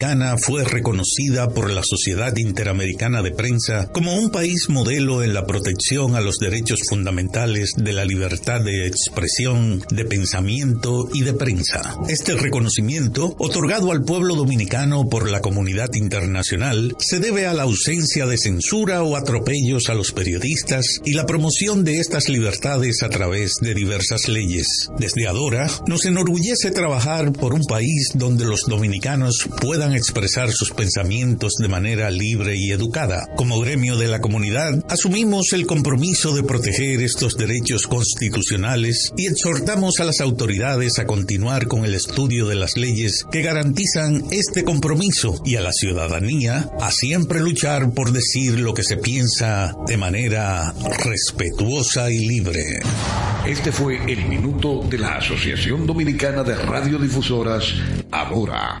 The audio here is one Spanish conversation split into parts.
Dominicana fue reconocida por la Sociedad Interamericana de Prensa como un país modelo en la protección a los derechos fundamentales de la libertad de expresión, de pensamiento y de prensa. Este reconocimiento, otorgado al pueblo dominicano por la comunidad internacional, se debe a la ausencia de censura o atropellos a los periodistas y la promoción de estas libertades a través de diversas leyes. Desde ahora, nos enorgullece trabajar por un país donde los dominicanos puedan expresar sus pensamientos de manera libre y educada. Como gremio de la comunidad, asumimos el compromiso de proteger estos derechos constitucionales y exhortamos a las autoridades a continuar con el estudio de las leyes que garantizan este compromiso y a la ciudadanía a siempre luchar por decir lo que se piensa de manera respetuosa y libre. Este fue el minuto de la Asociación Dominicana de Radiodifusoras, ahora.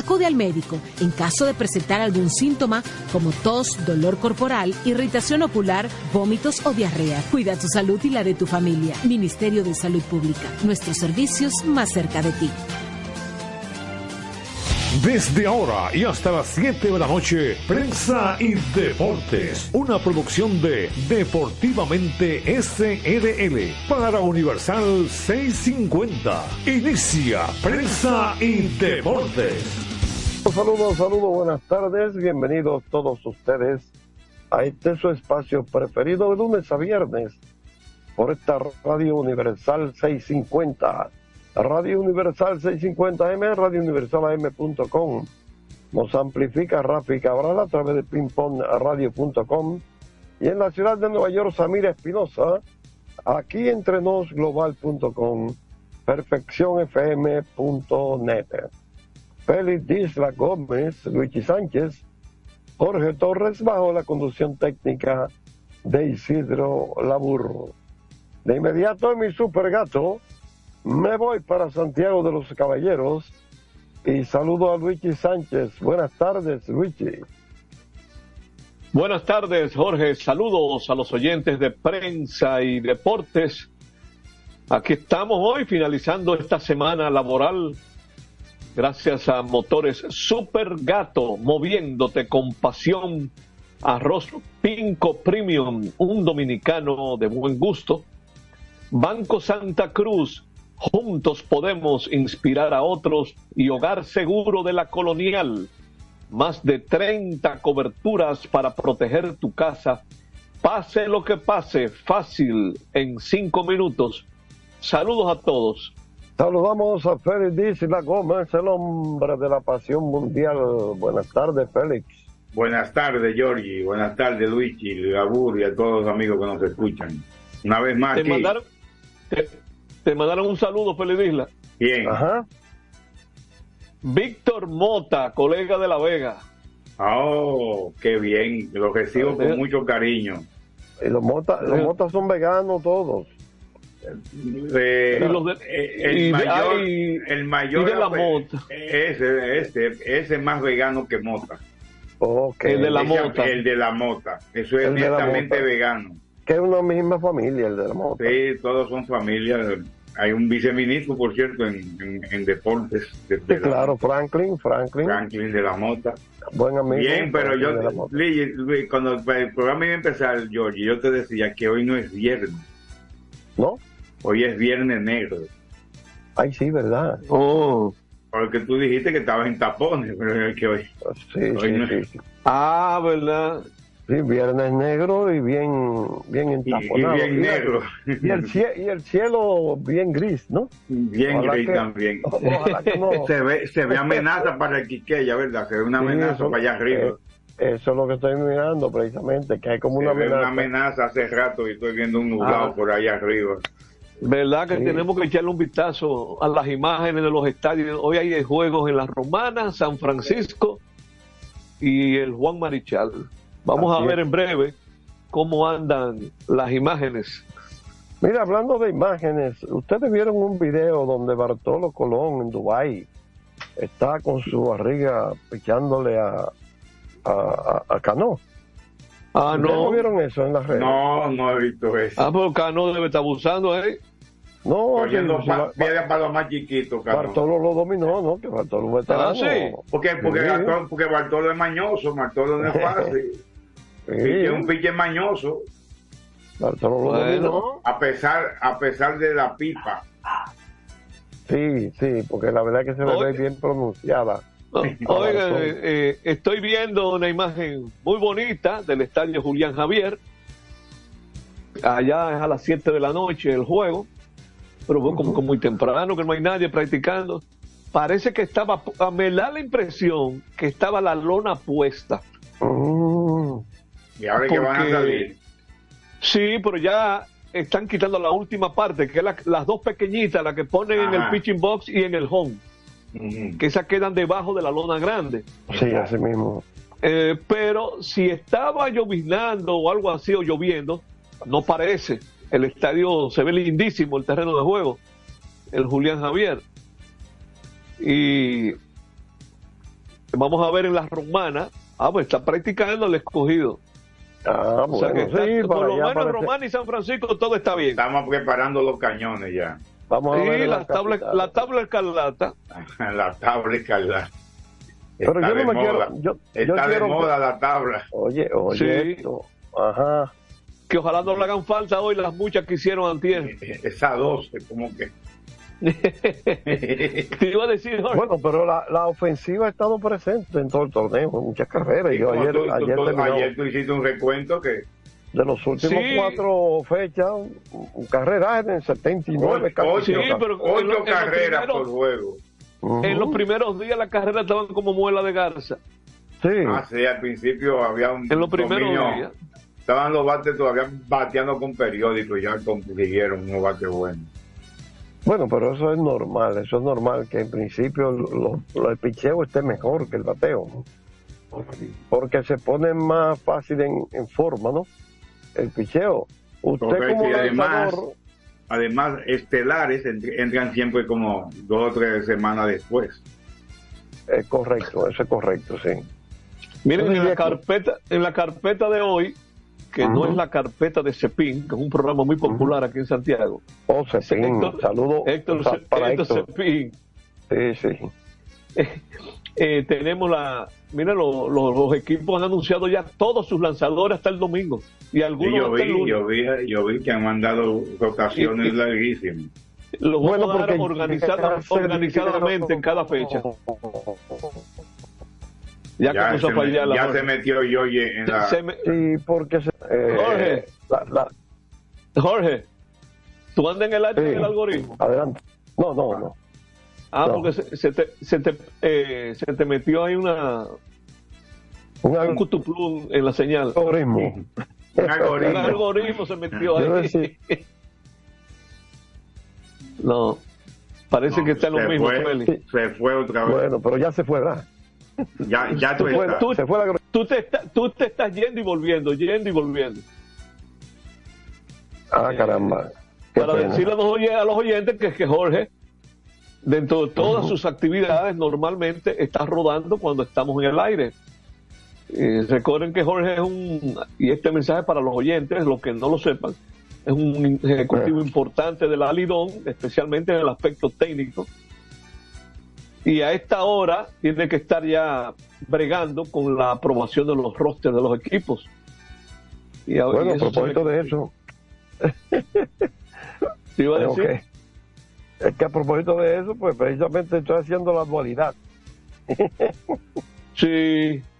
Acude al médico en caso de presentar algún síntoma como tos, dolor corporal, irritación ocular, vómitos o diarrea. Cuida tu salud y la de tu familia. Ministerio de Salud Pública. Nuestros servicios más cerca de ti. Desde ahora y hasta las 7 de la noche, Prensa y Deportes, una producción de Deportivamente SRL para Universal 650. Inicia Prensa y Deportes. Saludos, saludos, buenas tardes, bienvenidos todos ustedes a este su espacio preferido de lunes a viernes por esta Radio Universal 650 Radio Universal 650M, radiouniversalam.com. Nos amplifica Rafi Cabral a través de pingpongradio.com y en la ciudad de Nueva York, Samira Espinosa, aquí entre nos global.com, perfeccionfm.net. Félix Disla Gómez, Luigi Sánchez, Jorge Torres bajo la conducción técnica de Isidro Laburro. De inmediato mi super gato, me voy para Santiago de los Caballeros y saludo a Luigi Sánchez. Buenas tardes, Luigi. Buenas tardes, Jorge. Saludos a los oyentes de prensa y deportes. Aquí estamos hoy finalizando esta semana laboral gracias a motores Super Gato, moviéndote con pasión. Arroz Pinco Premium, un dominicano de buen gusto. Banco Santa Cruz, Juntos podemos inspirar a otros y Hogar Seguro de la Colonial. Más de 30 coberturas para proteger tu casa. Pase lo que pase, fácil, en cinco minutos. Saludos a todos. Saludamos a Félix La Gómez, el hombre de la pasión mundial. Buenas tardes, Félix. Buenas tardes, Giorgi. Buenas tardes, Luigi, Gabur y a todos los amigos que nos escuchan. Una vez más. Te mandaron, te mandaron un saludo, Feliz Isla. Bien. Ajá. Víctor Mota, colega de La Vega. Oh, qué bien. Lo recibo con mucho cariño. Y los Motas los motas son veganos todos. Eh, el, mayor, el mayor de la mota. Ese, ese, ese es más vegano que mota. Okay. El de la mota. El de la mota. Eso es directamente vegano que es una misma familia, el de la moto. Sí, todos son familias. Hay un viceministro, por cierto, en, deportes. sí, claro, Franklin, Franklin. Franklin de la Mota. Buen amigo. Bien, pero yo, cuando el programa iba a empezar, George, yo te decía que hoy no es viernes. ¿No? Hoy es viernes negro. Ay, sí, ¿verdad? Oh. Porque tú dijiste que estabas en tapones, pero es que hoy. Sí, sí, sí. Ah, ¿verdad? Sí, viernes negro y bien, bien entaponado. Y, bien negro. Y el, cielo, y el cielo bien gris, ¿no? Bien gris también. se, ve, se ve amenaza para el Quiqueya, ¿verdad? Se ve una amenaza para allá arriba. Eh, eso es lo que estoy mirando precisamente, que hay como una amenaza. una amenaza hace rato y estoy viendo un nublado ah. por allá arriba. ¿Verdad que tenemos que echarle un vistazo a las imágenes de los estadios? Hoy hay juegos en la Romana, San Francisco y el Juan Marichal. Vamos a ver en breve cómo andan las imágenes. Mira, hablando de imágenes, ustedes vieron un video donde Bartolo Colón en Dubái está con su barriga pichándole a, a, a, Cano. Ah, no. vieron eso en las redes? No, no he visto eso. Ah, pero Cano debe estar abusando, ¿eh? No, Cogiendo pa, para los más chiquitos, Cano. Bartolo lo dominó, ¿no? Que Bartolo es Ah, sí. Porque, porque, Bartolo, porque Bartolo es mañoso, Bartolo no es fácil. Sí. Es un piche mañoso. Bartolo lo dominó. A pesar, a pesar de la pipa. Sí, sí, porque la verdad es que se ve bien pronunciada. Oiga, eh, eh, estoy viendo una imagen muy bonita del estadio Julián Javier. Allá es a las 7 de la noche el juego, pero fue como, muy temprano, que no hay nadie practicando. Parece que estaba, me da la impresión que estaba la lona puesta. Mm. Y ahora que van a salir. Sí, pero ya están quitando la última parte, que es las dos pequeñitas, las que ponen en el pitching box y en el home, que esas quedan debajo de la lona grande. Sí, así mismo. Eh, pero si estaba lloviznando o algo así o lloviendo, no parece. El estadio se ve lindísimo, el terreno de juego, el Julián Javier. Y vamos a ver en las romanas, ah, pues está practicando el escogido. Ah, bueno, sí, por lo menos en Román y San Francisco todo está bien. Estamos preparando los cañones ya. Vamos a ver la, la, tabla, la tabla escarlata. la tabla escarlata. Pero está yo no me moda. quiero. Yo, está yo de quiero moda la tabla. Oye, oye. Sí. Esto. Ajá. Que ojalá no le hagan falta hoy las muchas que hicieron antier. Esa 12, como que. Te iba a decir, Jorge. Bueno, pero la, la, ofensiva ha estado presente en todo el torneo, muchas carreras. Sí, yo ayer, tú, ayer, tú, terminó, ayer tú hiciste un recuento que. de los últimos Sí. cuatro fechas, carreras en 79 casi. ocho, Sí, pero en ocho lo- en los carreras primeros- por juego. En los primeros días las carreras estaban como muela de garza. Sí, Ah, sí, al principio había un. En los primeros dominio. días. Estaban los bates todavía bateando con periódico y ya consiguieron unos bates buenos. bueno, pero eso es normal, eso es normal que en principio lo- lo- el picheo esté mejor que el bateo, ¿no? porque se pone más fácil en, en forma, ¿no? El picheo. Usted Correcto, como y además- lanzador, Además, estelares ent- entran siempre como dos o tres semanas después. es correcto, eso es correcto, sí. Miren, en la carpeta, en la carpeta de hoy, que no es la carpeta de Cepín, que es un programa muy popular aquí en Santiago. Oh, Cepín, Héctor- saludo Héctor, Ce- para Héctor. Cepín. Sí, sí. Eh, tenemos la. Mira, lo- lo- los equipos han anunciado ya todos sus lanzadores hasta el domingo. Y algunos yo hasta el vi, lunes. yo vi, yo vi que han mandado rotaciones Y- larguísimas. Los Bueno, vamos a dar organizada- organizadamente en cada fecha. Ya, Ya, comenzó se, a fallar la ya se metió Yoye en la... Se me- Sí, porque se, eh, Jorge. la- la- Jorge, tú andas en el aire Sí. en el algoritmo. adelante. No, no, no. Ah, No. porque se, se te, se, te, eh, se te metió ahí una, Un un cutuplum en la señal. algoritmo. Un Un algoritmo. algoritmo se metió ahí. decía- No, parece No, que está en lo mismo, fue. Se fue otra vez. Bueno, pero ya se fue, ¿verdad? Ya ya tú estás. tú- se fue la Tú te, está- tú te estás yendo y volviendo, yendo y volviendo. Ah, caramba. Qué Para pena. decirle a los, a los oyentes que, que Jorge, dentro de todas sus actividades, normalmente está rodando cuando estamos en el aire. Eh, recuerden que Jorge es un, y este mensaje para los oyentes, los que no lo sepan, es un ejecutivo importante de la Lidón, especialmente en el aspecto técnico. Y a esta hora tiene que estar ya bregando con la aprobación de los rosters de los equipos. Y, a- Bueno, y a propósito de eso, te iba a decir. es que a propósito de eso, pues precisamente estoy haciendo la dualidad. Sí.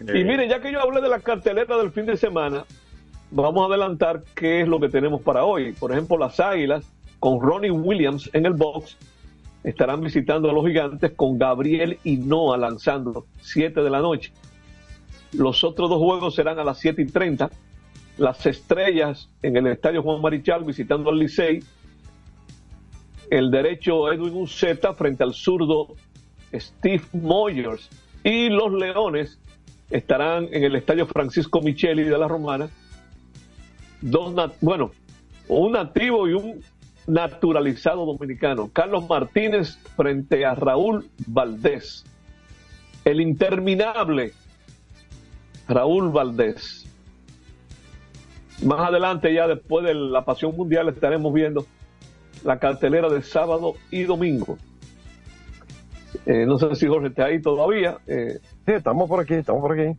Y miren, ya que yo hablé de la cartelera del fin de semana, vamos a adelantar qué es lo que tenemos para hoy. Por ejemplo, las Águilas con Ronnie Williams en el box estarán visitando a los Gigantes con Gabriel y Noah lanzando 7 de la noche. Los otros dos juegos serán a las 7 y 30. Las Estrellas en el Estadio Juan Marichal visitando al Licey. El derecho Edwin Uceta frente al zurdo Steve Moyers. Y los Leones estarán en el estadio Francisco Micheli de la Romana. Dos, bueno, un nativo y un naturalizado dominicano, Carlos Martínez frente a Raúl Valdés. El interminable Raúl Valdés. Más adelante, ya después de la Pasión Mundial, estaremos viendo la cartelera de sábado y domingo. Eh, no sé si Jorge está ahí todavía. Eh, sí, estamos por aquí, estamos por aquí.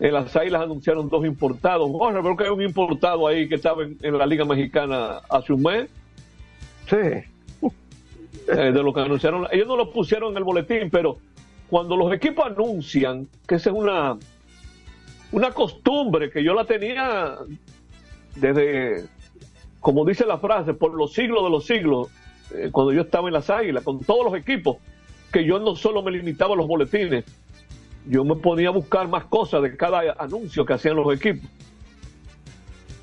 En las Águilas anunciaron dos importados. Jorge, creo que hay un importado ahí que estaba en, la Liga Mexicana hace un mes. Sí. Eh, de lo que anunciaron. Ellos no lo pusieron en el boletín, pero cuando los equipos anuncian, que esa es una, una costumbre que yo la tenía desde, como dice la frase, por los siglos de los siglos, eh, cuando yo estaba en las Águilas, con todos los equipos, que yo no solo me limitaba a los boletines, yo me ponía a buscar más cosas de cada anuncio que hacían los equipos.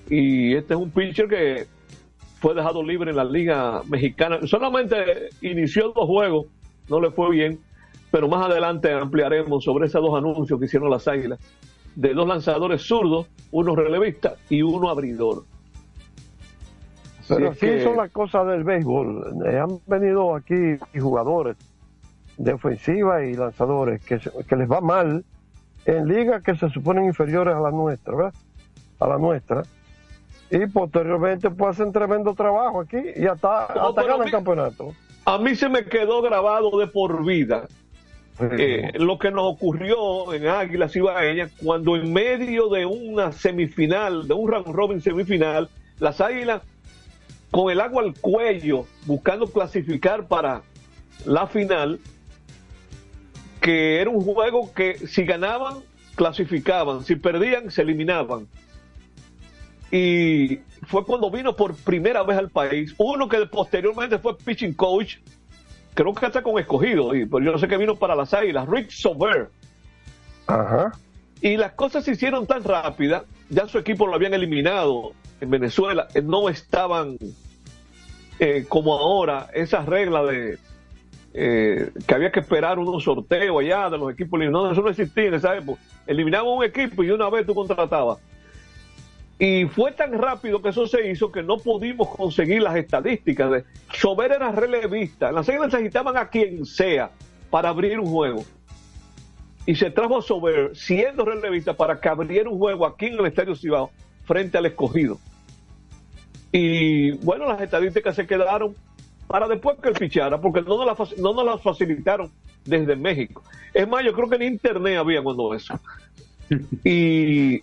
Y este es un pitcher que fue dejado libre en la Liga Mexicana. Solamente inició dos juegos, no le fue bien, pero más adelante ampliaremos sobre esos dos anuncios que hicieron las Águilas, de dos lanzadores zurdos, uno relevista y uno abridor. Pero así son las cosas del béisbol. Eh, han venido aquí jugadores de ofensiva y lanzadores que, que les va mal en ligas que se suponen inferiores a la nuestra, ¿verdad? A la nuestra. Y posteriormente pues hacen tremendo trabajo aquí y hasta, el campeonato. A mí se me quedó grabado de por vida eh, lo que nos ocurrió en Águilas Ibaeñas cuando en medio de una semifinal, de un round robin semifinal, las Águilas con el agua al cuello buscando clasificar para la final, que era un juego que si ganaban, clasificaban, si perdían, se eliminaban. Y fue cuando vino por primera vez al país, uno que posteriormente fue pitching coach, creo que está con escogido, pero yo no sé que vino para las águilas, Rick Sober. Ajá. Y las cosas se hicieron tan rápidas, ya su equipo lo habían eliminado en Venezuela, eh, no estaban eh, como ahora esas reglas de eh, que había que esperar unos sorteos allá de los equipos eliminados. Eso no existía en esa época. Eliminaban un equipo y una vez tú contratabas. Y fue tan rápido que eso se hizo que no pudimos conseguir las estadísticas. Sober era relevista. Las águilas necesitaban a quien sea para abrir un juego. Y se trajo a Sober siendo relevista para que abriera un juego aquí en el Estadio Cibao frente al escogido. Y bueno, las estadísticas se quedaron para después que él fichara, porque no nos, las, no nos las facilitaron desde México. Es más, yo creo que en internet había cuando eso. Y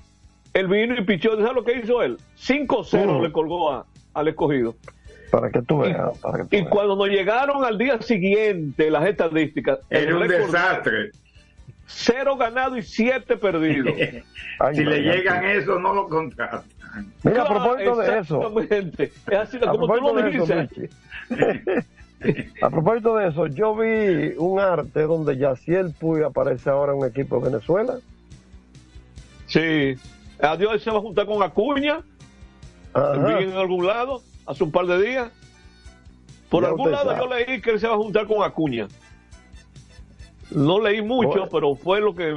él vino y pichó, ¿sabes lo que hizo él? 5-0 le colgó al escogido. Para que tú veas. Y, cuando nos llegaron al día siguiente las estadísticas. Era un desastre. Cero ganado y siete perdidos. si le llegan eso, no lo contratan. Mira, a propósito de eso. Es así como tú lo dices. a propósito de eso, yo vi un arte donde Yaciel Puy aparece ahora en un equipo de Venezuela. Sí. Adiós se va a juntar con Acuña. en algún lado, hace un par de días. Por algún lado yo leí que él se va a juntar con Acuña. No leí mucho, pero fue lo que...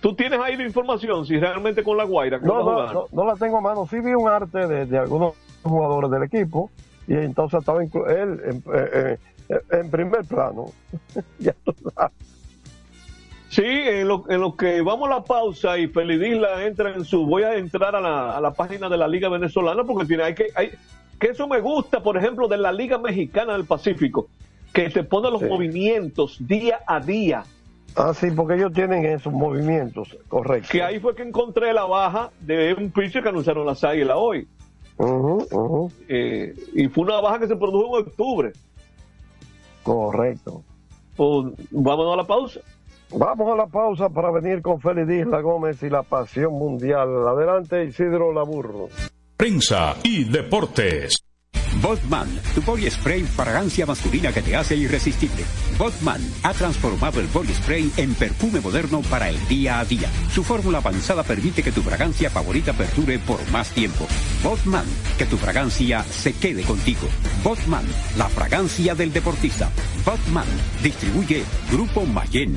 ¿Tú tienes ahí la información si realmente con la Guaira? No, no, no, la tengo a mano. Sí vi un arte de, algunos jugadores del equipo y entonces estaba él en, eh, eh, en primer plano. ya. Sí, en lo, en lo, que vamos a la pausa y Felidisla entra en su. Voy a entrar a la, a la página de la Liga Venezolana porque tiene, hay que, hay, que eso me gusta, por ejemplo, de la Liga Mexicana del Pacífico, que te pone los movimientos día a día. Ah, sí, porque ellos tienen esos movimientos, correcto. Que ahí fue que encontré la baja de un pitcher que anunciaron las águilas hoy. Eh, y fue una baja que se produjo en octubre. Correcto. Pues, vámonos a la pausa. Vamos a la pausa para venir con Félix Isla Gómez y la pasión mundial. Adelante, Isidro Laburro. Prensa y deportes. Botman, tu body spray fragancia masculina que te hace irresistible. Botman ha transformado el body spray en perfume moderno para el día a día. Su fórmula avanzada permite que tu fragancia favorita perdure por más tiempo. Botman, que tu fragancia se quede contigo. Botman, la fragancia del deportista. Botman, distribuye Grupo Mayen.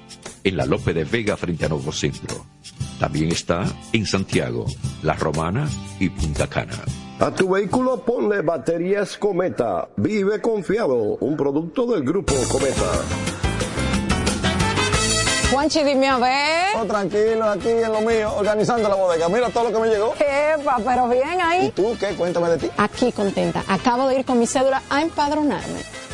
en la Lope de Vega frente a Nuevo Centro. También está en Santiago, La Romana y Punta Cana. A tu vehículo ponle baterías Cometa. Vive confiado. Un producto del grupo Cometa. Juanchi, dime a ver. Oh, tranquilo, aquí en lo mío, organizando la bodega. Mira todo lo que me llegó. Epa, pero bien ahí. ¿Y tú qué? Cuéntame de ti. Aquí contenta. Acabo de ir con mi cédula a empadronarme.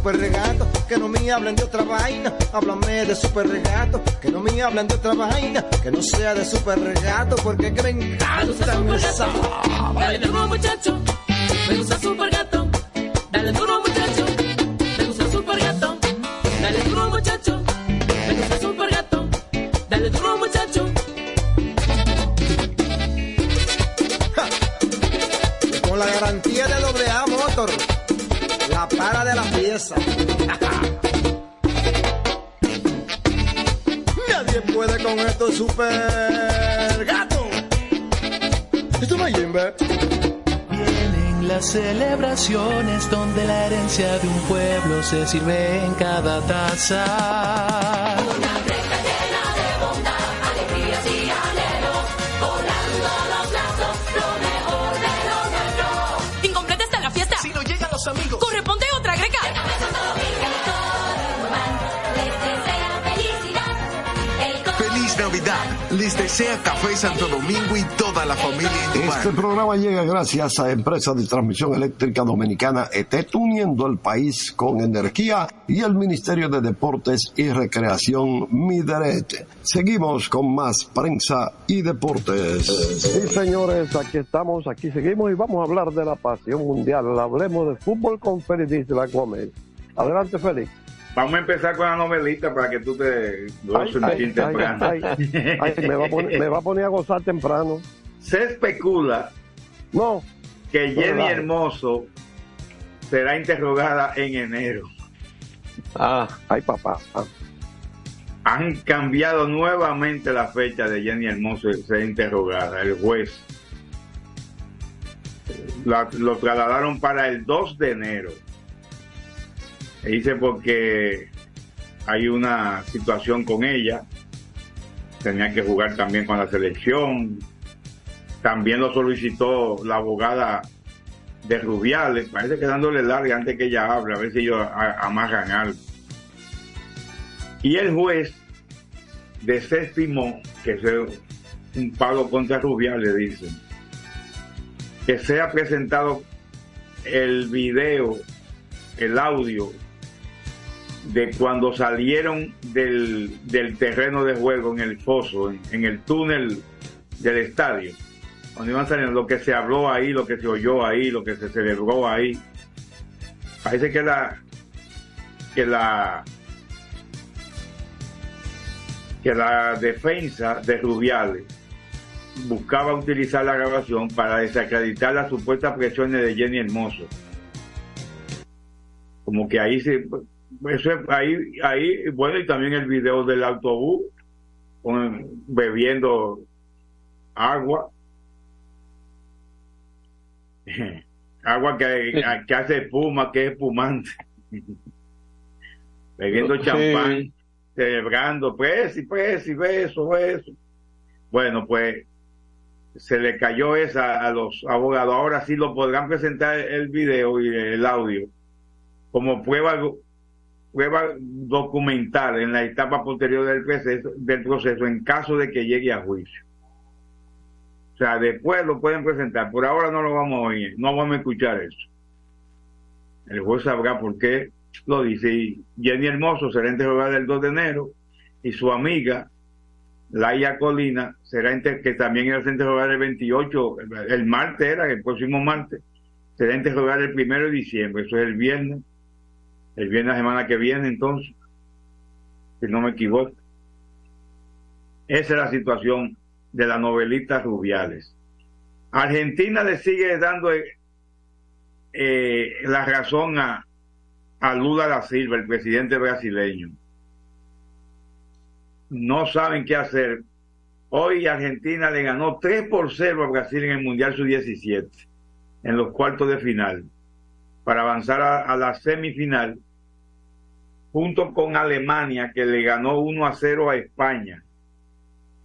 Super regato. Que no me hablen de otra vaina, háblame de super regato. Que no me hablen de otra vaina, que no sea de super regato. Porque que me encanta esa. Dale duro, muchacho. Me gusta super gato. Super gato. Esto no. Vienen las celebraciones donde la herencia de un pueblo se sirve en cada taza. Les desea Café Santo Domingo y toda la familia. Este programa llega gracias a Empresa de Transmisión Eléctrica Dominicana ET, uniendo el país con energía y el Ministerio de Deportes y Recreación Mideret. Seguimos con más prensa y deportes. Sí, señores, aquí estamos, aquí seguimos y vamos a hablar de la pasión mundial. Hablemos de fútbol con Félix Isla Gómez. Adelante, Félix. Vamos a empezar con la novelita para que tú te goces un Ay, ay, temprano. ay, me, va a poner, me va a poner a gozar temprano. Se especula no, que no Jenny. Hermoso será interrogada en enero. Ah, ay papá. Ah. Han cambiado nuevamente la fecha de Jenny Hermoso de ser interrogada, el juez. La- lo trasladaron para el 2 de enero. E dice porque hay una situación con ella. Tenía que jugar también con la selección. También lo solicitó la abogada de Rubiales. Parece que dándole larga antes que ella hable, a ver si ellos a- amarran algo. Y el juez desestimó que sea un pago contra Rubiales, dicen. Que sea presentado el video, el audio de cuando salieron del, del terreno de juego en el foso, en, el túnel del estadio. Cuando iban saliendo, lo que se habló ahí, lo que se oyó ahí, lo que se celebró ahí. Parece que la que la que la defensa de Rubiales buscaba utilizar la grabación para desacreditar las supuestas presiones de Jenny Hermoso. Como que ahí se eso es- ahí ahí bueno y también el video del autobús con- bebiendo agua. Agua que, que hace espuma que es espumante. Bebiendo Sí. champán celebrando pues y pues y beso beso. Bueno pues se le cayó esa a los abogados. Ahora sí lo podrán presentar el video y el audio. Como prueba prueba documental en la etapa posterior del proceso, del proceso en caso de que llegue a juicio. O sea, después lo pueden presentar. Por ahora no lo vamos a oír, no vamos a escuchar eso. El juez sabrá por qué lo dice. Y Jenny Hermoso será interrogada el 2 de enero y su amiga Laia Colina será inter- que también era interrogada el 28, el- martes era, el próximo martes, será interrogada el 1 de diciembre, eso es el viernes el viernes la semana que viene entonces, si no me equivoco. Esa es la situación de la novelita Rubiales. Argentina le sigue dando eh, eh, la razón a, a Lula da Silva, el presidente brasileño. No saben qué hacer. Hoy Argentina le ganó 3 por 0 a Brasil en el Mundial Sub-17, en los cuartos de final, para avanzar a, a la semifinal junto con Alemania, que le ganó 1 a 0 a España.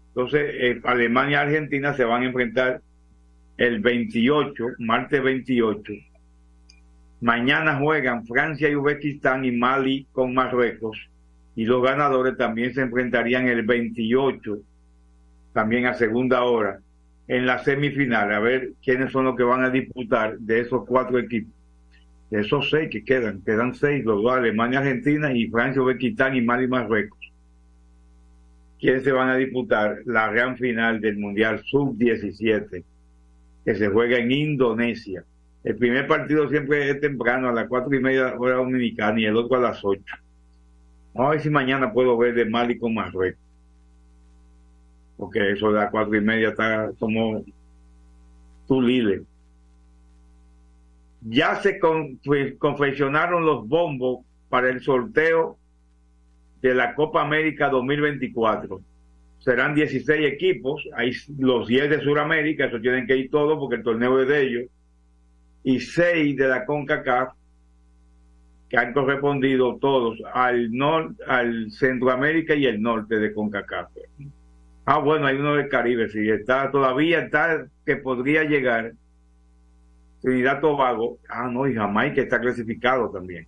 Entonces, eh, Alemania y Argentina se van a enfrentar el 28, martes 28. Mañana juegan Francia y Uzbekistán y Mali con Marruecos. Y los ganadores también se enfrentarían el 28, también a segunda hora, en la semifinal, a ver quiénes son los que van a disputar de esos cuatro equipos de esos seis que quedan, quedan seis, los dos, Alemania, Argentina y Francia, Uzbekistán y Mali, Marruecos. ¿Quiénes se van a disputar la gran final del Mundial Sub-17 que se juega en Indonesia? El primer partido siempre es temprano, a las cuatro y media hora dominicana y el otro a las ocho. Vamos a ver si mañana puedo ver de Mali con Marruecos. Porque eso de las cuatro y media está como tu. Ya se con- confeccionaron los bombos para el sorteo de la Copa América 2024. Serán 16 equipos, hay los 10 de Sudamérica, eso tienen que ir todos porque el torneo es de ellos, y 6 de la CONCACAF, que han correspondido todos al norte, al Centroamérica y el norte de CONCACAF. Ah, bueno, hay uno del Caribe, sí, está, todavía está que podría llegar. Trinidad Tobago, ah, no, y Jamaica está clasificado también.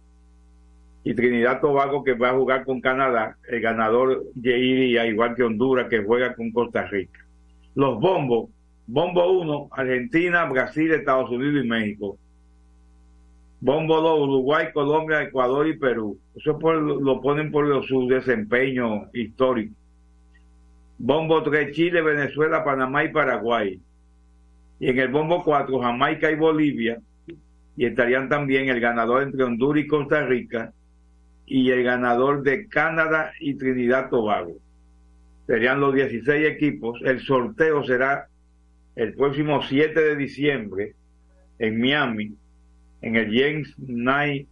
Y Trinidad Tobago que va a jugar con Canadá, el ganador iría igual que Honduras que juega con Costa Rica. Los bombos, bombo 1, Argentina, Brasil, Estados Unidos y México. Bombo 2, Uruguay, Colombia, Ecuador y Perú. Eso lo ponen por su desempeño histórico. Bombo 3, Chile, Venezuela, Panamá y Paraguay. Y en el bombo 4, Jamaica y Bolivia. Y estarían también el ganador entre Honduras y Costa Rica y el ganador de Canadá y Trinidad Tobago. Serían los 16 equipos. El sorteo será el próximo 7 de diciembre en Miami, en el James Knight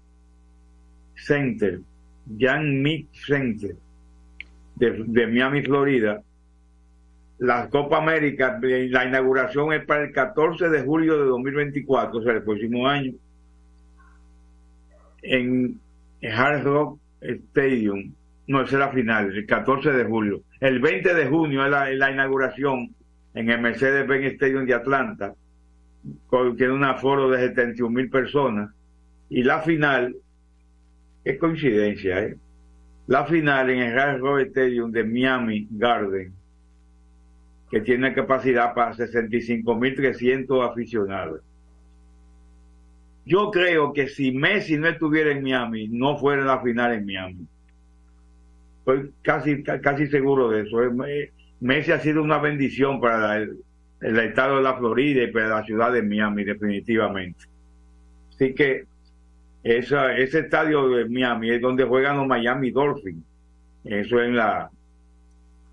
Center, Jan Meek Center de Miami, Florida. La Copa América, eh, la inauguración es para el 14 de julio de 2024, o sea, el próximo año, en Hard Rock Stadium. No, esa es la final, el 14 de julio. El 20 de junio es la, es inauguración en el Mercedes-Benz Stadium de Atlanta, con, tiene un aforo de 71 mil personas. Y la final, qué coincidencia, ¿eh? La final en el Hard Rock Stadium de Miami Garden, que tiene capacidad para 65.300 aficionados. Yo creo que si Messi no estuviera en Miami, no fuera la final en Miami. Estoy casi, ca- casi seguro de eso. Eh, Messi ha sido una bendición para el, estado de la Florida y para la ciudad de Miami, definitivamente. Así que ese estadio de Miami es donde juegan los Miami Dolphins. Eso en la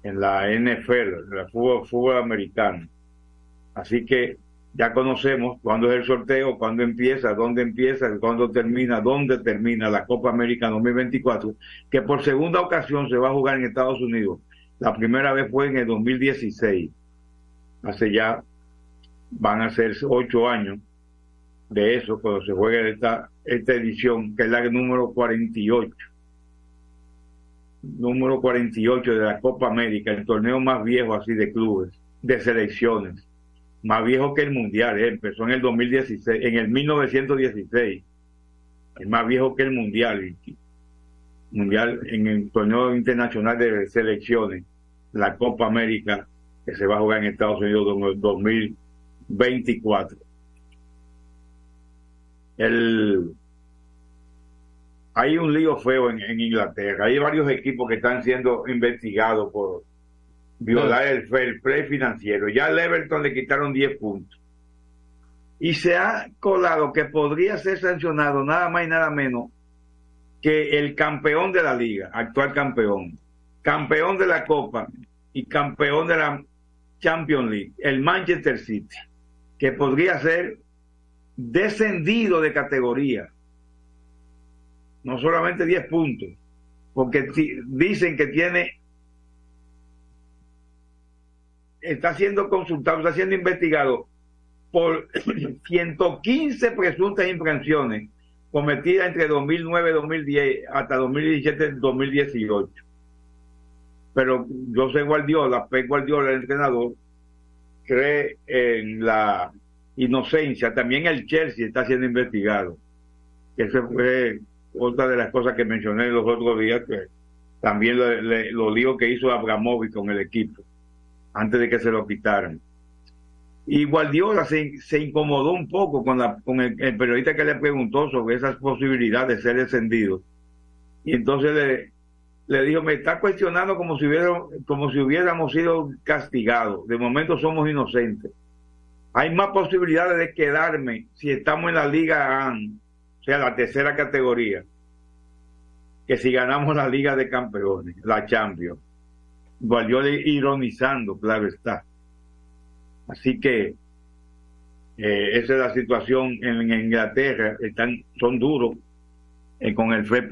en la NFL, en el fútbol, fútbol americano. Así que ya conocemos cuándo es el sorteo, cuándo empieza, dónde empieza, cuándo termina, dónde termina la Copa América 2024, que por segunda ocasión se va a jugar en Estados Unidos. La primera vez fue en el 2016. Hace ya, van a ser ocho años de eso, cuando se juega esta, esta edición, que es la número 48 número 48 de la Copa América, el torneo más viejo así de clubes, de selecciones, más viejo que el Mundial, eh, empezó en el 2016, en el 1916, es más viejo que el Mundial, Mundial en el torneo internacional de selecciones, la Copa América que se va a jugar en Estados Unidos en el 2024. El, hay un lío feo en, Inglaterra. Hay varios equipos que están siendo investigados por violar el fair play financiero. Ya al Everton le quitaron 10 puntos. Y se ha colado que podría ser sancionado nada más y nada menos que el campeón de la liga, actual campeón, campeón de la Copa y campeón de la Champions League, el Manchester City, que podría ser descendido de categoría no solamente 10 puntos, porque dicen que tiene, está siendo consultado, está siendo investigado por 115 presuntas infracciones cometidas entre 2009 2010 hasta 2017 2018. Pero José Guardiola, Pep Guardiola, el entrenador, cree en la inocencia. También el Chelsea está siendo investigado. Eso fue otra de las cosas que mencioné los otros días, que también lo- le- los líos que hizo Abramovich con el equipo, antes de que se lo quitaran. Y Guardiola se, se incomodó un poco con, la, con el, el periodista que le preguntó sobre esas posibilidades de ser descendido. Y entonces le, le dijo, me está cuestionando como si, hubiera, como si hubiéramos sido castigados. De momento somos inocentes. Hay más posibilidades de quedarme si estamos en la Liga AN, o sea, la tercera categoría, que si ganamos la Liga de Campeones, la Champions. Guardiola ironizando, claro está. Así que Eh, esa es la situación en, Inglaterra. Están, son duros eh, con el play,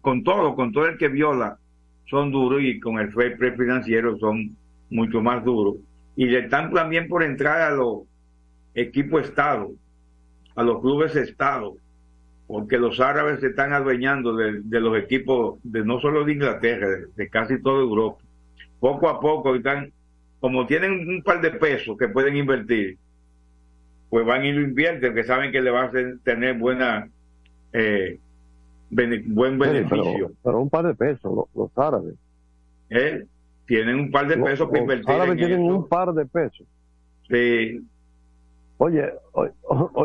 con todo, con todo el que viola, son duros y con el play financiero son mucho más duros. Y le están también por entrar a los equipos Estado, a los clubes Estado, porque los árabes se están adueñando de, de los equipos, de no solo de Inglaterra, de, de casi toda Europa. Poco a poco están, como tienen un par de pesos que pueden invertir, pues van y lo invierten, que saben que le va a tener buena eh, bene- buen beneficio. pero, pero un par de pesos, los, los árabes. ¿eh? Tienen un par de Los- pesos los invertir. árabes en tienen un par de pesos. Sí. Oye, oye,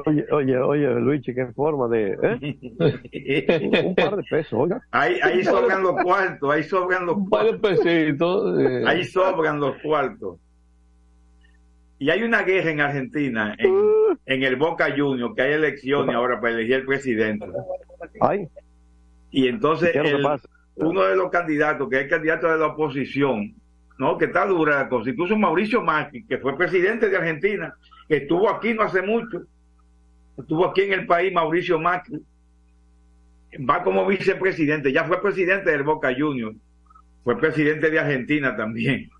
oye, oye, oye, Luigi, qué forma de... ¿eh? un par de pesos, oiga. Ahí, ahí sobran los cuartos, ahí sobran los cuartos. pesitos. eh. Ahí sobran los cuartos. Y hay una guerra en Argentina, en, en el Boca Juniors, que hay elecciones ahora para elegir el presidente. Ay. Y entonces uno de los candidatos, que es el candidato de la oposición, ¿no? que está dura la cosa, incluso Mauricio Macri, que fue presidente de Argentina, que estuvo aquí no hace mucho, estuvo aquí en el país Mauricio Macri, va como vicepresidente, ya fue presidente del Boca Juniors, fue presidente de Argentina también.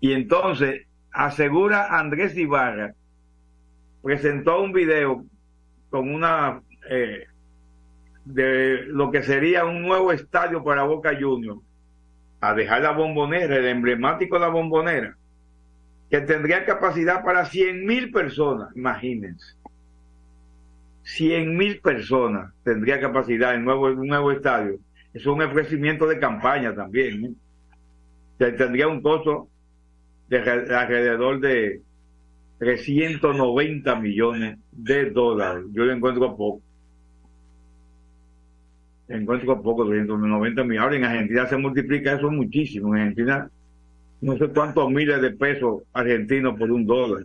Y entonces asegura Andrés Ibarra, presentó un video con una eh, de lo que sería un nuevo estadio para Boca Juniors, a dejar la bombonera, el emblemático de la bombonera, que tendría capacidad para 100 mil personas, imagínense. 100 mil personas tendría capacidad el nuevo, un nuevo estadio. Es un ofrecimiento de campaña también. ¿eh? Tendría un costo de re- alrededor de 390 millones de dólares. Yo lo encuentro poco. Encuentro poco, 390 millones. Ahora en Argentina se multiplica eso muchísimo. En Argentina no sé cuántos miles de pesos argentinos por un dólar.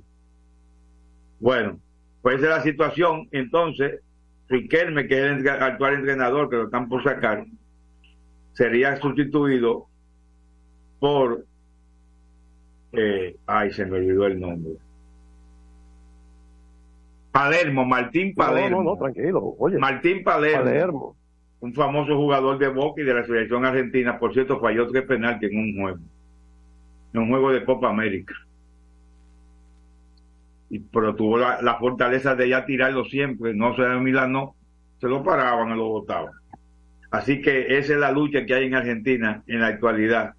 Bueno, pues esa es la situación. Entonces, Riquelme, que es el actual entrenador, que lo están por sacar, sería sustituido por. eh, ay, se me olvidó el nombre. Palermo, Martín No, Palermo. no, no, tranquilo. Oye, Martín Palermo, Palermo. un famoso jugador de Boca y de la selección argentina, por cierto, falló tres penaltis en un juego, en un juego de Copa América. Y, pero tuvo la, la fortaleza de ya tirarlo siempre, no se no, se lo paraban y lo botaban. Así que esa es la lucha que hay en Argentina en la actualidad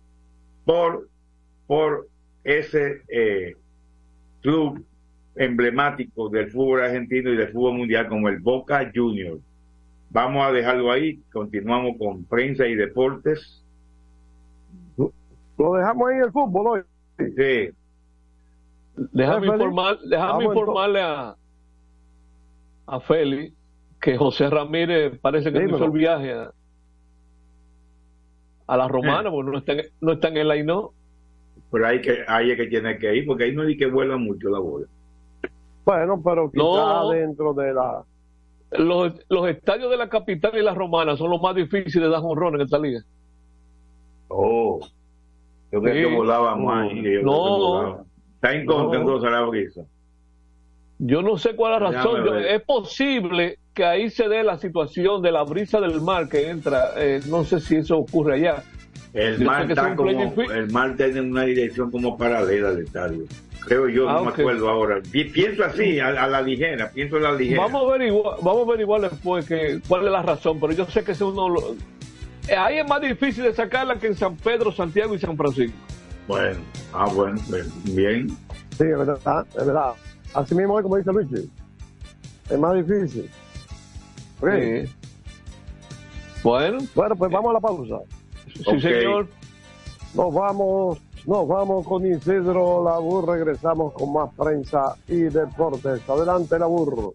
por, por ese eh, club emblemático del fútbol argentino y del fútbol mundial como el Boca Juniors. Vamos a dejarlo ahí, continuamos con prensa y deportes. Lo dejamos ahí en el fútbol hoy. Sí. Déjame, informar, déjame informarle a, a Félix que José Ramírez parece que hizo el viaje a, a la romana, porque no está, en, no está en el Ainó. Pero ahí, que, ahí es que tiene que ir, porque ahí no es que vuela mucho la bola. Bueno, pero quizá No. dentro de la... Los, los estadios de la capital y la romana son los más difíciles de dar jonrón en esta liga. Oh, yo creo Sí. que volaba más. que No. volaba. Está incontento la brisa. Yo no sé cuál es la razón. Yo- es posible que ahí se dé la situación de la brisa del mar que entra. eh, no sé si eso ocurre allá. El Yo mar es está como, el mar tiene una dirección como paralela al estadio. Creo yo, Ah, no ok. me acuerdo ahora. Pi- Pienso así, a, a la ligera, pienso a la ligera. Vamos a averiguar, vamos a averiguar después que, cuál es la razón, pero yo sé que ese uno ahí es más difícil de sacarla que en San Pedro, Santiago y San Francisco. Bueno, ah, bueno, bien. Sí, es verdad, es verdad. Así mismo es como dice Luigi. Es más difícil. Ok. Sí. Bueno, Bueno, pues vamos a la pausa. sí señor. Nos vamos, nos vamos con Isidro Labur, regresamos con más prensa y deportes. Adelante, Labur.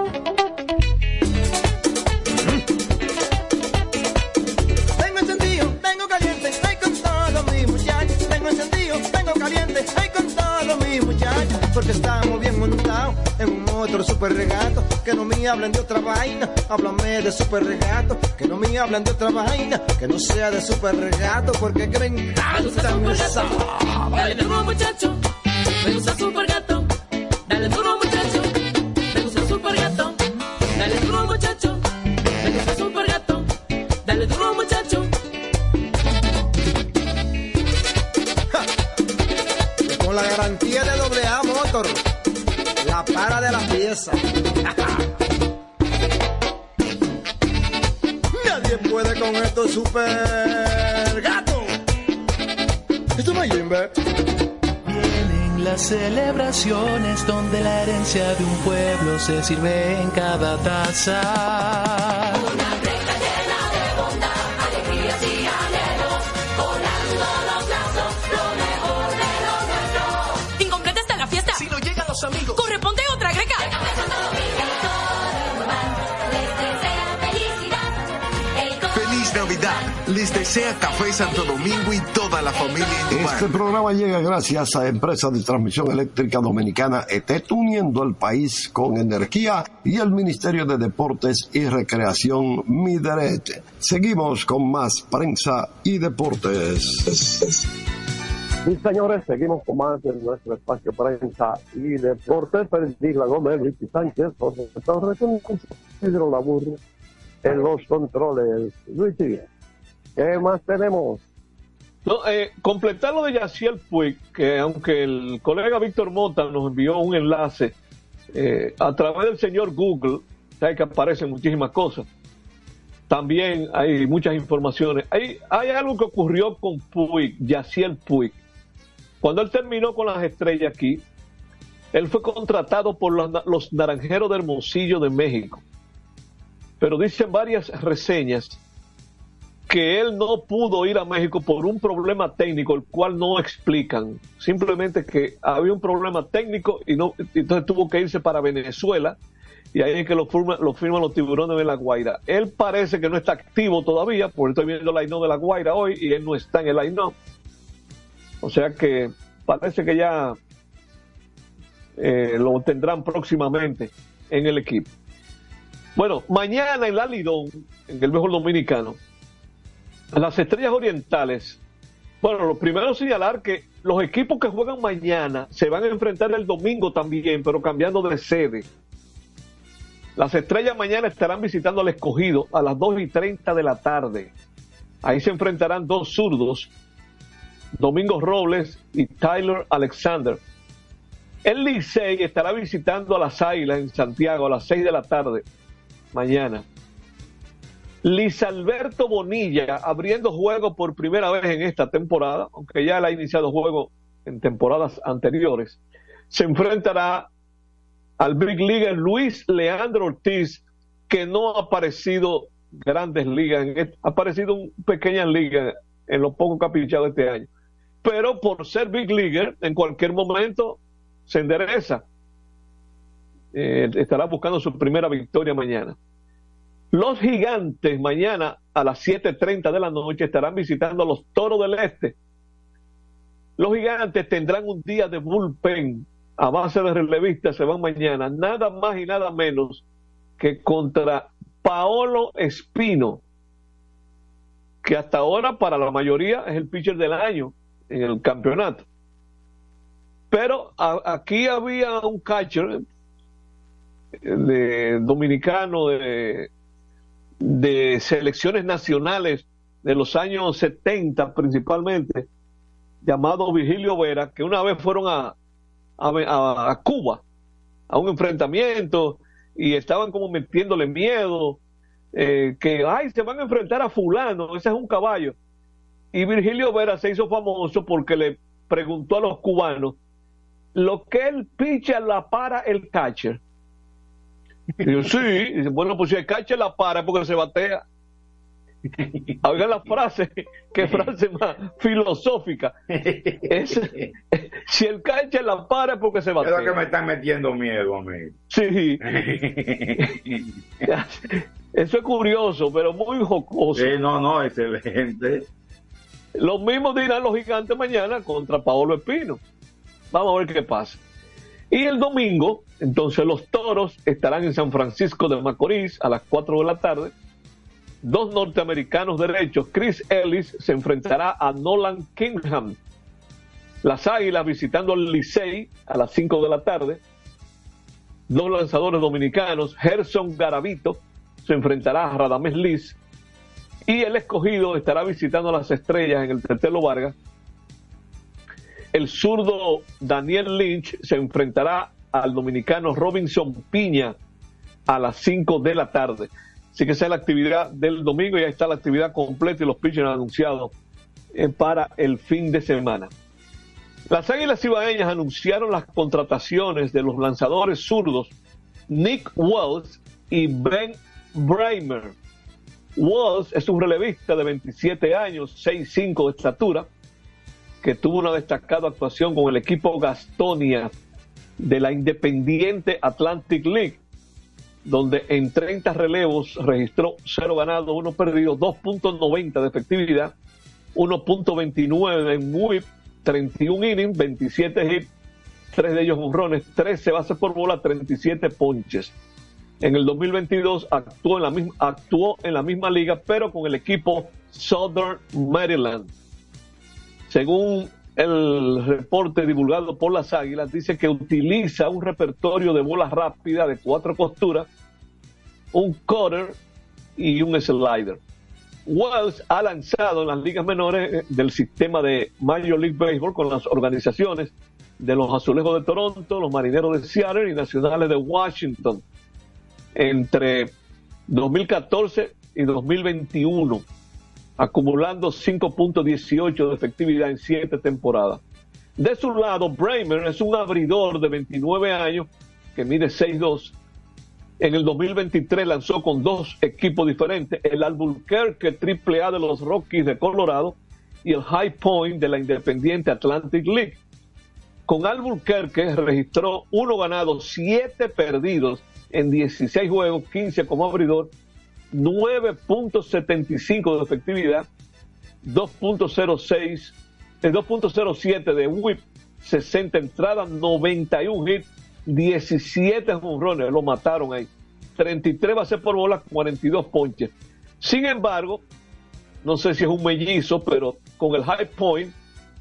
Caliente, ay con todos mis muchachos. Porque estamos bien montados en un otro super regato. Que no me hablen de otra vaina, háblame de super regato. Que no me hablen de otra vaina, que no sea de super regato. Porque que me encanta me. Dale duro muchacho, me gusta super gato. Dale duro muchacho, me gusta super gato. Con la garantía de doble A Motor. La para de la pieza. Nadie puede con estos super gatos. Esto no es Jimbe. Vienen las celebraciones donde la herencia de un pueblo se sirve en cada taza. Feliz Navidad. Les desea Café Santo Domingo y toda la familia. Este programa llega gracias a Empresa de Transmisión Eléctrica Dominicana ET, uniendo el país con energía y el Ministerio de Deportes y Recreación Mideret. Seguimos con más prensa y deportes. Sí, señores, seguimos con más de nuestro espacio prensa y deportes. Perdigla Gómez, Luis Sánchez, José Torres, Pedro Laburro en los controles. Luis, ¿qué más tenemos? No, eh, completar lo de Yaciel Puig, que aunque el colega Víctor Mota nos envió un enlace eh, a través del señor Google, sabe que aparecen muchísimas cosas. También hay muchas informaciones. Hay, hay algo que ocurrió con Puig, Yaciel Puig. Cuando él terminó con las estrellas aquí, él fue contratado por los, los Naranjeros de Hermosillo de México. Pero dicen varias reseñas que él no pudo ir a México por un problema técnico, el cual no explican. Simplemente que había un problema técnico y no, entonces tuvo que irse para Venezuela y ahí es que lo, firma, firman los tiburones de la Guaira. Él parece que no está activo todavía, porque estoy viendo el Aino de la Guaira hoy y él no está en el Aino. O sea que parece que ya eh, lo tendrán próximamente en el equipo. Bueno, mañana en la Lidón, en el mejor dominicano, las estrellas orientales. Bueno, lo primero señalar que los equipos que juegan mañana se van a enfrentar el domingo también, pero cambiando de sede. Las estrellas mañana estarán visitando al escogido a las 2 y 30 de la tarde. Ahí se enfrentarán dos zurdos, Domingo Robles y Tyler Alexander. El Licey estará visitando a las Águilas en Santiago a las 6 de la tarde mañana. Liz Alberto Bonilla abriendo juego por primera vez en esta temporada, aunque ya él ha iniciado juego en temporadas anteriores, se enfrentará al Big League Luis Leandro Ortiz, que no ha aparecido grandes ligas, ha aparecido en pequeñas ligas en lo poco capichado este año. Pero por ser Big Leaguer, en cualquier momento se endereza. Eh, estará buscando su primera victoria mañana. Los gigantes mañana a las 7.30 de la noche estarán visitando a los toros del este. Los gigantes tendrán un día de bullpen a base de relevistas, se van mañana, nada más y nada menos que contra Paolo Espino, que hasta ahora para la mayoría es el pitcher del año en el campeonato. Pero aquí había un catcher de dominicano de, de selecciones nacionales de los años 70 principalmente, llamado Virgilio Vera, que una vez fueron a, a, Cuba a un enfrentamiento y estaban como metiéndole miedo, eh, que, ay, se van a enfrentar a fulano, ese es un caballo. Y Virgilio Vera se hizo famoso porque le preguntó a los cubanos, lo que el pitcher la para el catcher. Y yo, sí, y dice, bueno, pues si el catcher la para es porque se batea. Oigan la frase, qué frase más filosófica. Es, si el catcher la para es porque se batea. Es lo que me están metiendo miedo a mí. Sí. Eso es curioso, pero muy jocoso. Sí, no, no, excelente. Lo mismo dirán los gigantes mañana contra Paolo Espino. Vamos a ver qué pasa. Y el domingo, entonces los toros estarán en San Francisco de Macorís a las 4 de la tarde. Dos norteamericanos derechos, Chris Ellis se enfrentará a Nolan Kingham. Las Águilas visitando al Licey a las 5 de la tarde. Dos lanzadores dominicanos, Gerson Garavito se enfrentará a Radamés Liz. Y el escogido estará visitando a las estrellas en el Tertelo Vargas el zurdo Daniel Lynch se enfrentará al dominicano Robinson Piña a las 5 de la tarde. Así que esa es la actividad del domingo y ahí está la actividad completa y los pitchers anunciados eh, para el fin de semana. Las Águilas Ibaeñas anunciaron las contrataciones de los lanzadores zurdos Nick Wells y Ben Bramer. Wells es un relevista de 27 años, 6'5 de estatura, que tuvo una destacada actuación con el equipo Gastonia de la Independiente Atlantic League, donde en 30 relevos registró 0 ganados, 1 perdido, 2.90 de efectividad, 1.29 en whip, 31 innings, 27 hits, 3 de ellos honrones, 13 bases por bola, 37 ponches. En el 2022 actuó en actuó en la misma liga, pero con el equipo Southern Maryland. Según el reporte divulgado por las Águilas, dice que utiliza un repertorio de bolas rápidas de cuatro costuras, un cutter y un slider. Wells ha lanzado en las ligas menores eh, del sistema de Major League Baseball con las organizaciones de los Azulejos de Toronto, los Marineros de Seattle y Nacionales de Washington entre 2014 y 2021, acumulando 5.18 de efectividad en siete temporadas. De su lado, Bramer es un abridor de 29 años que mide 6'2". En el 2023 lanzó con dos equipos diferentes, el Albuquerque AAA de los Rockies de Colorado y el High Point de la Independiente Atlantic League. Con Albuquerque registró uno ganado, siete perdidos en 16 juegos, 15 como abridor, 9.75 de efectividad, 2.06, 2.07 de whip, 60 entradas, 91 hits, 17 jonrones, lo mataron ahí. 33 bases por bola, 42 ponches. Sin embargo, no sé si es un mellizo, pero con el high point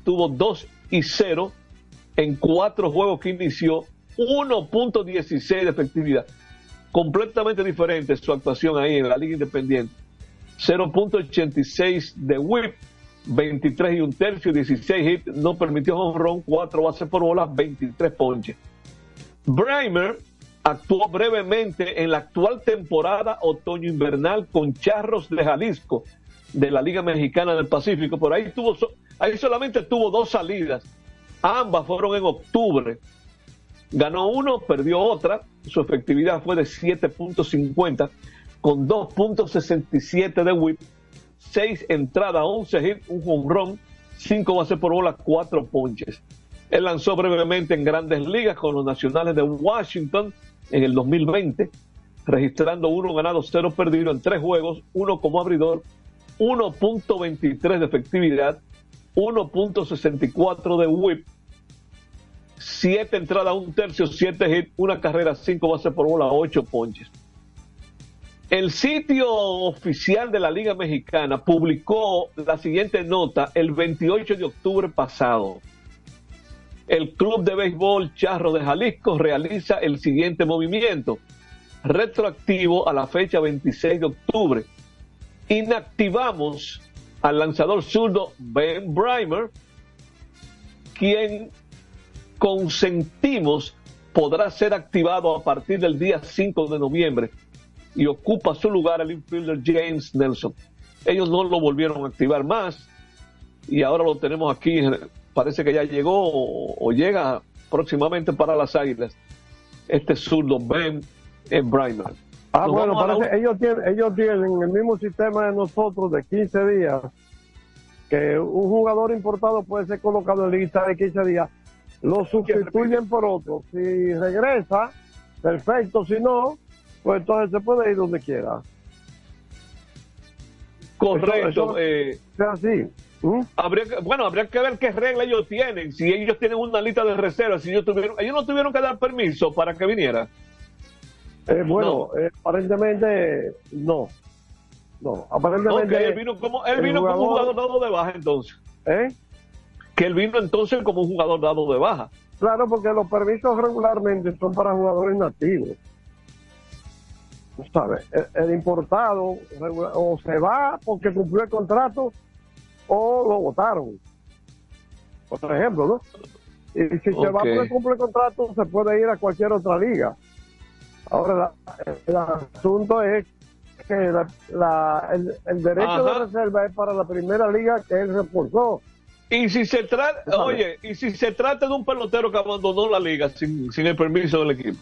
tuvo 2 y 0 en cuatro juegos que inició, 1.16 de efectividad. Completamente diferente su actuación ahí en la Liga Independiente. 0.86 de whip, 23 y un tercio, 16 hits, no permitió honrón, 4 bases por bola, 23 ponches. Bramer actuó brevemente en la actual temporada otoño-invernal con Charros de Jalisco de la Liga Mexicana del Pacífico. Por ahí tuvo, ahí solamente tuvo dos salidas. Ambas fueron en octubre. Ganó uno, perdió otra. Su efectividad fue de 7.50 con 2.67 de whip, 6 entradas, 11 hits, un run, 5 bases por bola, 4 ponches. Él lanzó brevemente en grandes ligas con los nacionales de Washington en el 2020, registrando uno ganado, cero perdido en tres juegos, uno como abridor, 1.23 de efectividad, 1.64 de whip, 7 entradas, un tercio, 7 hits, una carrera, 5 bases por bola, 8 ponches. El sitio oficial de la Liga Mexicana publicó la siguiente nota el 28 de octubre pasado. El Club de Béisbol Charro de Jalisco realiza el siguiente movimiento, retroactivo a la fecha 26 de octubre. Inactivamos al lanzador zurdo Ben Brimer, quien consentimos podrá ser activado a partir del día 5 de noviembre y ocupa su lugar el infielder James Nelson. Ellos no lo volvieron a activar más y ahora lo tenemos aquí. Parece que ya llegó o, o llega próximamente para las Águilas. Este zurdo Ben Brimer. Ah, Nos bueno, a la parece, ellos, tienen, ellos tienen el mismo sistema de nosotros de 15 días, que un jugador importado puede ser colocado en lista de 15 días, lo sustituyen por otro. Si regresa, perfecto, si no, pues entonces se puede ir donde quiera. Correcto. Eso- eso- eh, así. habría que- bueno, habría que ver qué regla ellos tienen. Si ellos tienen una lista de reservas, si ellos tuvieron, ellos no tuvieron que dar permiso para que viniera. Eh, bueno, eh, aparentemente no. No, aparentemente. Ok, él vino como, él vino como un jugador dado de baja entonces. ¿Eh? Que él vino entonces como un jugador dado de baja. Claro, porque los permisos regularmente son para jugadores nativos. ¿Sabes? El, el importado o se va porque cumplió el contrato o lo votaron. Por ejemplo, ¿no? Y si se va porque cumple el contrato, se puede ir a cualquier otra liga. Ahora, la- el asunto es que la- la- el, el derecho Ajá. de reserva es para la primera liga que él reforzó. Y si se trata, oye, y si se trata de un pelotero que abandonó la liga sin, sin el permiso del equipo.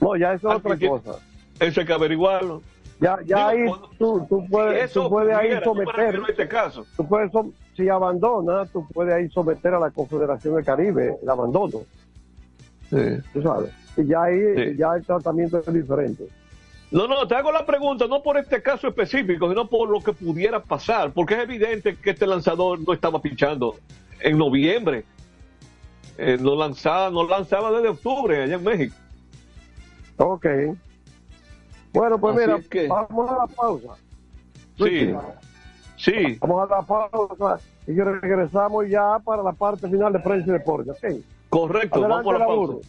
No, ya eso es otra cosa. Eso hay que averiguarlo. Ya, ya ahí tú, tú puedes, si tú puedes ahí ocurriera, someter, a este caso. tú puedes, si abandona, tú puedes ahí someter a la Confederación del Caribe el abandono, tú sabes. Y ya ahí, Sí. ya el tratamiento es diferente. No, no, te hago la pregunta, no por este caso específico, sino por lo que pudiera pasar, porque es evidente que este lanzador no estaba pinchando en noviembre. Eh, no lanzaba, no lanzaba desde octubre allá en México. Ok. Bueno, pues Así mira, que- vamos a la pausa. Sí, sí. Vamos a la pausa y regresamos ya para la parte final de prensa y deporte. Correcto, Adelante, vamos a la pausa.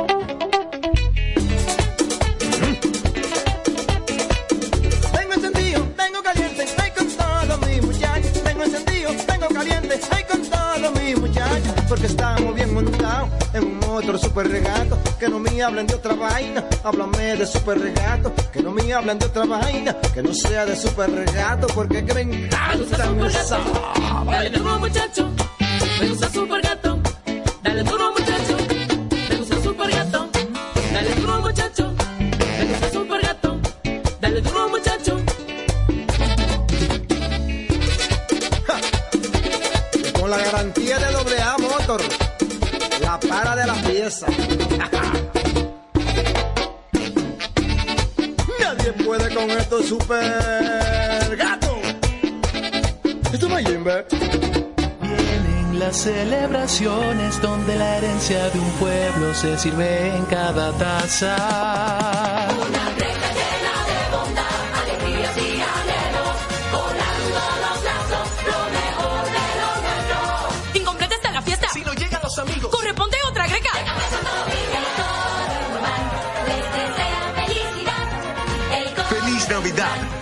Super regato. Que no me hablen de otra vaina, háblame de super regato. Que no me hablen de otra vaina, que no sea de super regato. Porque que me encanta muchacho, me gusta super gato. Nadie puede con esto super gato. Esto no es. Vienen las celebraciones donde la herencia de un pueblo se sirve en cada taza.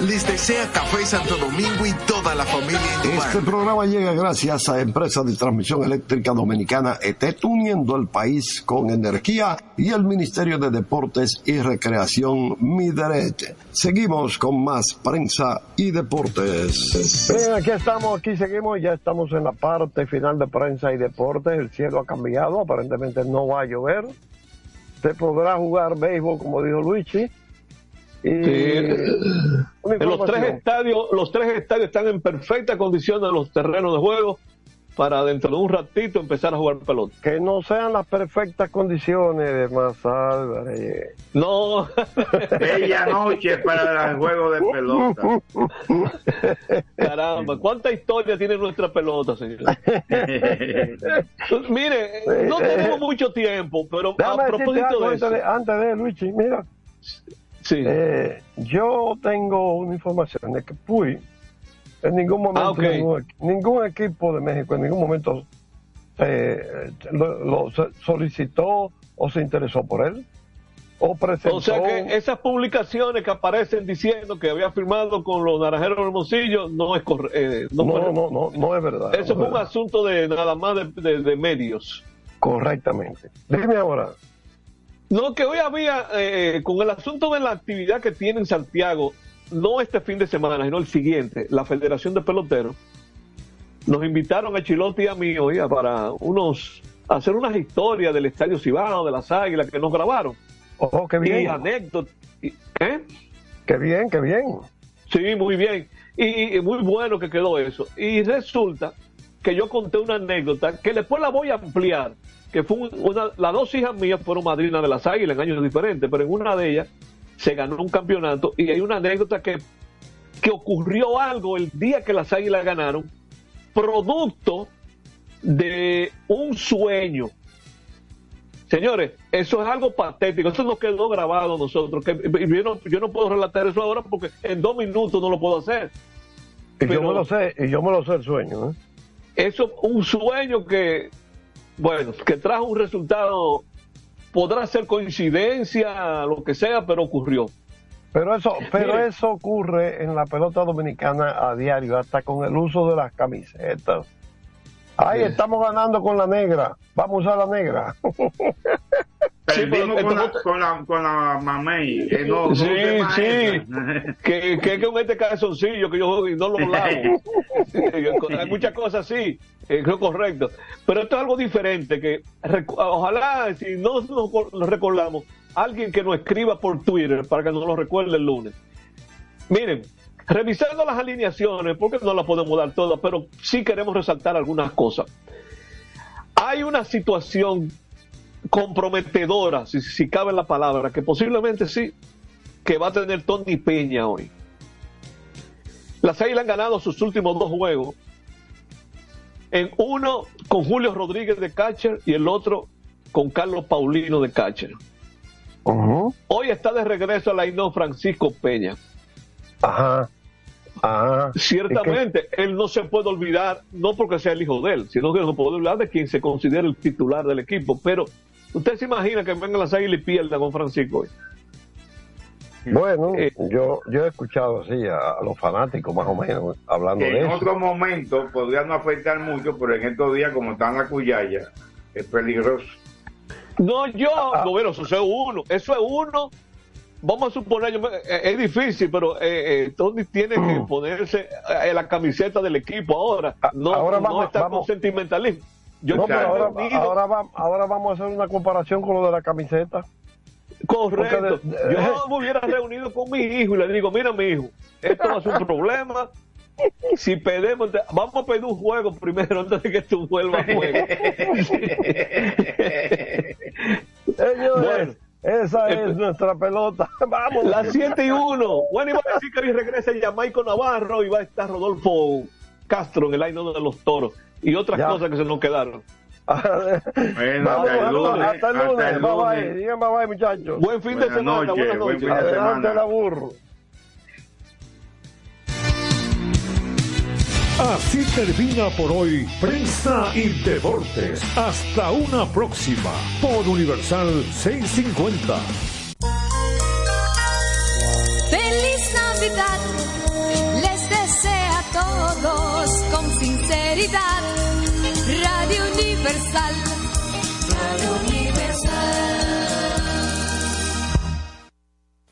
Les desea Café Santo Domingo y toda la familia en Este programa llega gracias a Empresa de Transmisión Eléctrica Dominicana ETET, uniendo el país con energía y el Ministerio de Deportes y Recreación Mideret. Seguimos con más prensa y deportes. Bien, aquí estamos, aquí seguimos, ya estamos en la parte final de prensa y deportes. El cielo ha cambiado, aparentemente no va a llover. Se podrá jugar béisbol, como dijo Luigi. En los tres estadios, los tres estadios están en perfecta condición de los terrenos de juego para dentro de un ratito empezar a jugar pelota. Que no sean las perfectas condiciones de Más Álvarez. No. Bella noche para el juego de pelota. Caramba, cuánta historia tiene nuestra pelota, señor. Mire, no tenemos mucho tiempo, pero Déjame a propósito de antes eso. de, antes de Luigi, mira. Eh, yo tengo una información de que Puy en ningún momento Ah, ok. ningún, ningún equipo de México en ningún momento eh, lo, lo so- solicitó o se interesó por él o presentó O sea que esas publicaciones que aparecen diciendo que había firmado con los naranjeros de Hermosillo no es correcto. no, no, fue- no, no, no es verdad. Eso no fue es un asunto de nada más de, de- de medios. correctamente. Dime ahora, No, que hoy había, eh, con el asunto de la actividad que tiene en Santiago, no este fin de semana, sino el siguiente, la Federación de Peloteros, nos invitaron a Chilote y a mí hoy para unos, hacer unas historias del Estadio Cibao, de las Águilas, que nos grabaron. Oh, qué bien. Y anécdotas. ¿Eh? qué bien, qué bien. Sí, muy bien. Y, y muy bueno que quedó eso. Y resulta que yo conté una anécdota que después la voy a ampliar. Que fue un- una, las dos hijas mías fueron madrinas de las águilas en años diferentes, pero en una de ellas se ganó un campeonato y hay una anécdota que, que ocurrió algo el día que las águilas ganaron, producto de un sueño. Señores, eso es algo patético, eso nos quedó grabado a nosotros. Que, yo, no, yo no puedo relatar eso ahora porque en dos minutos no lo puedo hacer. Y yo me lo sé, y yo me lo sé el sueño. ¿eh? Eso, un sueño que, bueno, que trajo un resultado, podrá ser coincidencia, lo que sea, pero ocurrió. Pero eso, pero Mire. eso ocurre en la pelota dominicana a diario, hasta con el uso de las camisetas. Ay, estamos ganando con la negra. Vamos a usar la negra. Perdimos pero- con, la, con, la, con la mamey. Eh, no, sí, sí. que, que, que un este calzoncillo que yo no lo lavo. Hay muchas cosas así, eh, creo correcto. Pero esto es algo diferente, que ojalá, si no nos nos recordamos, alguien que nos escriba por Twitter para que nos lo recuerde el lunes. Miren, revisando las alineaciones, porque no las podemos dar todas, pero sí queremos resaltar algunas cosas. Hay una situación comprometedora, si, si cabe la palabra, que posiblemente sí, que va a tener Tony Peña hoy. Las Águilas han ganado sus últimos dos juegos. En uno con Julio Rodríguez de catcher y el otro con Carlos Paulino de catcher. Hoy está de regreso a la Francisco Peña. Ajá. Ajá. Ciertamente, él no se puede olvidar, no porque sea el hijo de él, sino que no se puede olvidar de quien se considera el titular del equipo. Pero usted se imagina que vengan las águilas y pierdan con Francisco hoy. Bueno, Eh, yo, yo he escuchado así a, a los fanáticos más o menos hablando de en eso. otro momento podría no afectar mucho, pero en estos días, como están la cuyaya, es peligroso. No, yo, no, bueno, eso es uno, eso es uno. Vamos a suponer, yo me- eh, es difícil, pero eh, eh, Tony tiene que ponerse eh, la camiseta del equipo ahora. No, ahora no vamos- está con vamos. sentimentalismo. Yo No, pero ahora, ahora, va- ahora vamos a hacer una comparación con lo de la camiseta. Correcto. Porque de- Yo me hubiera reunido con mi hijo y le digo, mira mi hijo, esto va a ser un problema. Si pedimos, vamos a pedir un juego primero antes de que tú vuelvas a juego. Señores, esa es eh, nuestra pelota. Vamos. Las 7 y 1. Bueno, iba a decir que hoy regresa Jamaico Navarro y va a estar Rodolfo Castro en el aire de los toros y otras Ya. cosas que se nos quedaron. Bueno, Vamos, hasta el hasta- lunes. hasta el hasta lunes. el Bye bye. Digan bye bye, muchachos. Buen fin de Buenas semana, noches, buenas buen noches. fin de Adelante la burro. Así termina por hoy Prensa y Deportes. Hasta una próxima por Universal 650. Universal,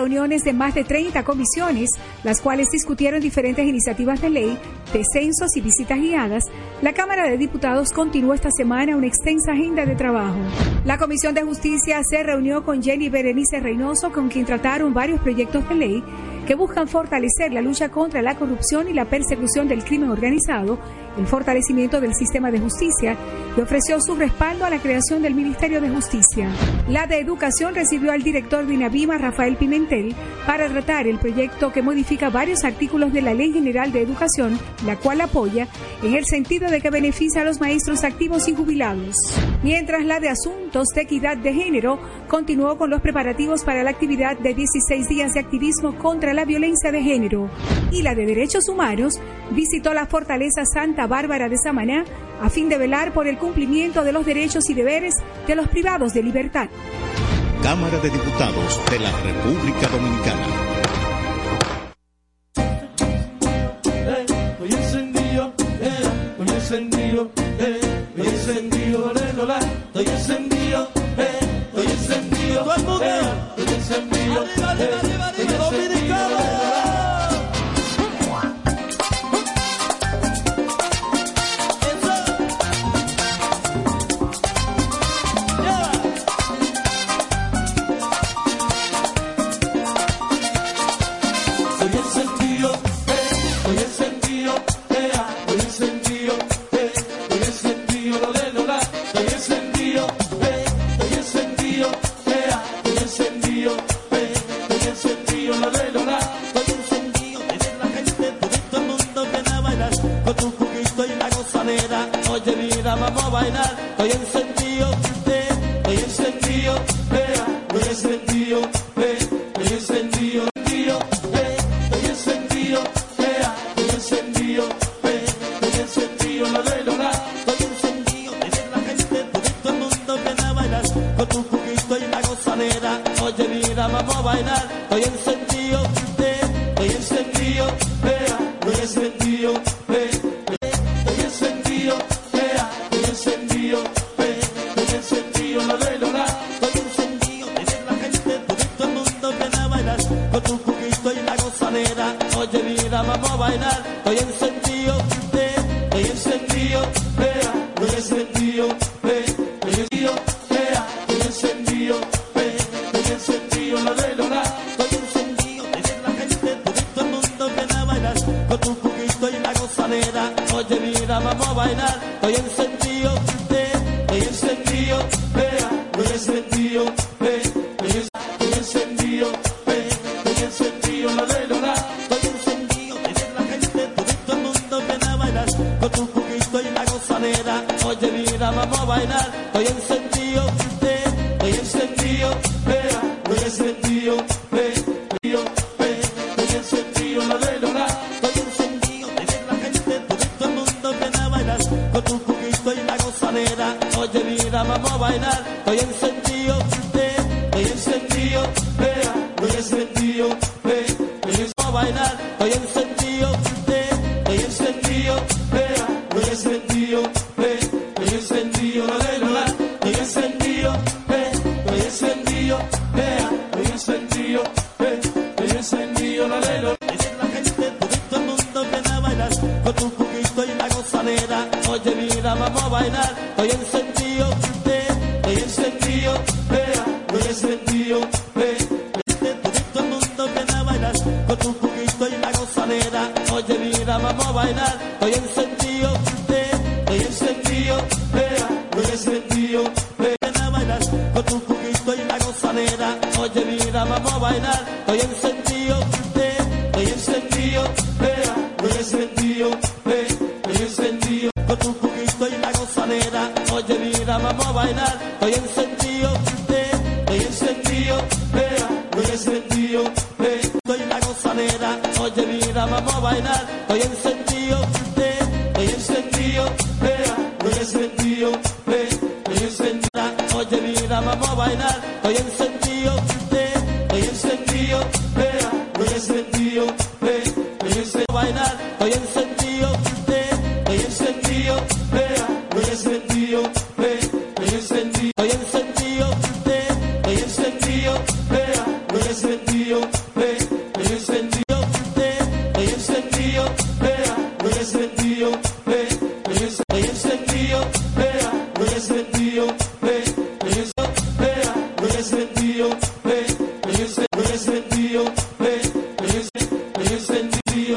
Reuniones de más de 30 comisiones, las cuales discutieron diferentes iniciativas de ley, descensos y visitas guiadas, la Cámara de Diputados continuó esta semana una extensa agenda de trabajo. La Comisión de Justicia se reunió con Jenny Berenice Reynoso, con quien trataron varios proyectos de ley que buscan fortalecer la lucha contra la corrupción y la persecución del crimen organizado, el fortalecimiento del sistema de justicia y ofreció su respaldo a la creación del Ministerio de Justicia. La de Educación recibió al director de INAVIMA, Rafael Pimentel, para tratar el proyecto que modifica varios artículos de la Ley General de Educación, la cual apoya en el sentido de que beneficia a los maestros activos y jubilados. Mientras la de Asuntos de Equidad de Género continuó con los preparativos para la actividad de 16 días de activismo contra la violencia de género. Y la de Derechos Humanos visitó la Fortaleza Santa Bárbara de Samaná a fin de velar por el cumplimiento de los derechos y deberes de los privados de libertad. Cámara de Diputados de la República Dominicana. Estoy encendido, eh, estoy encendido, eh, estoy encendido, la. estoy encendido, eh, estoy encendido, todo el mundo, eh, estoy encendido, eh,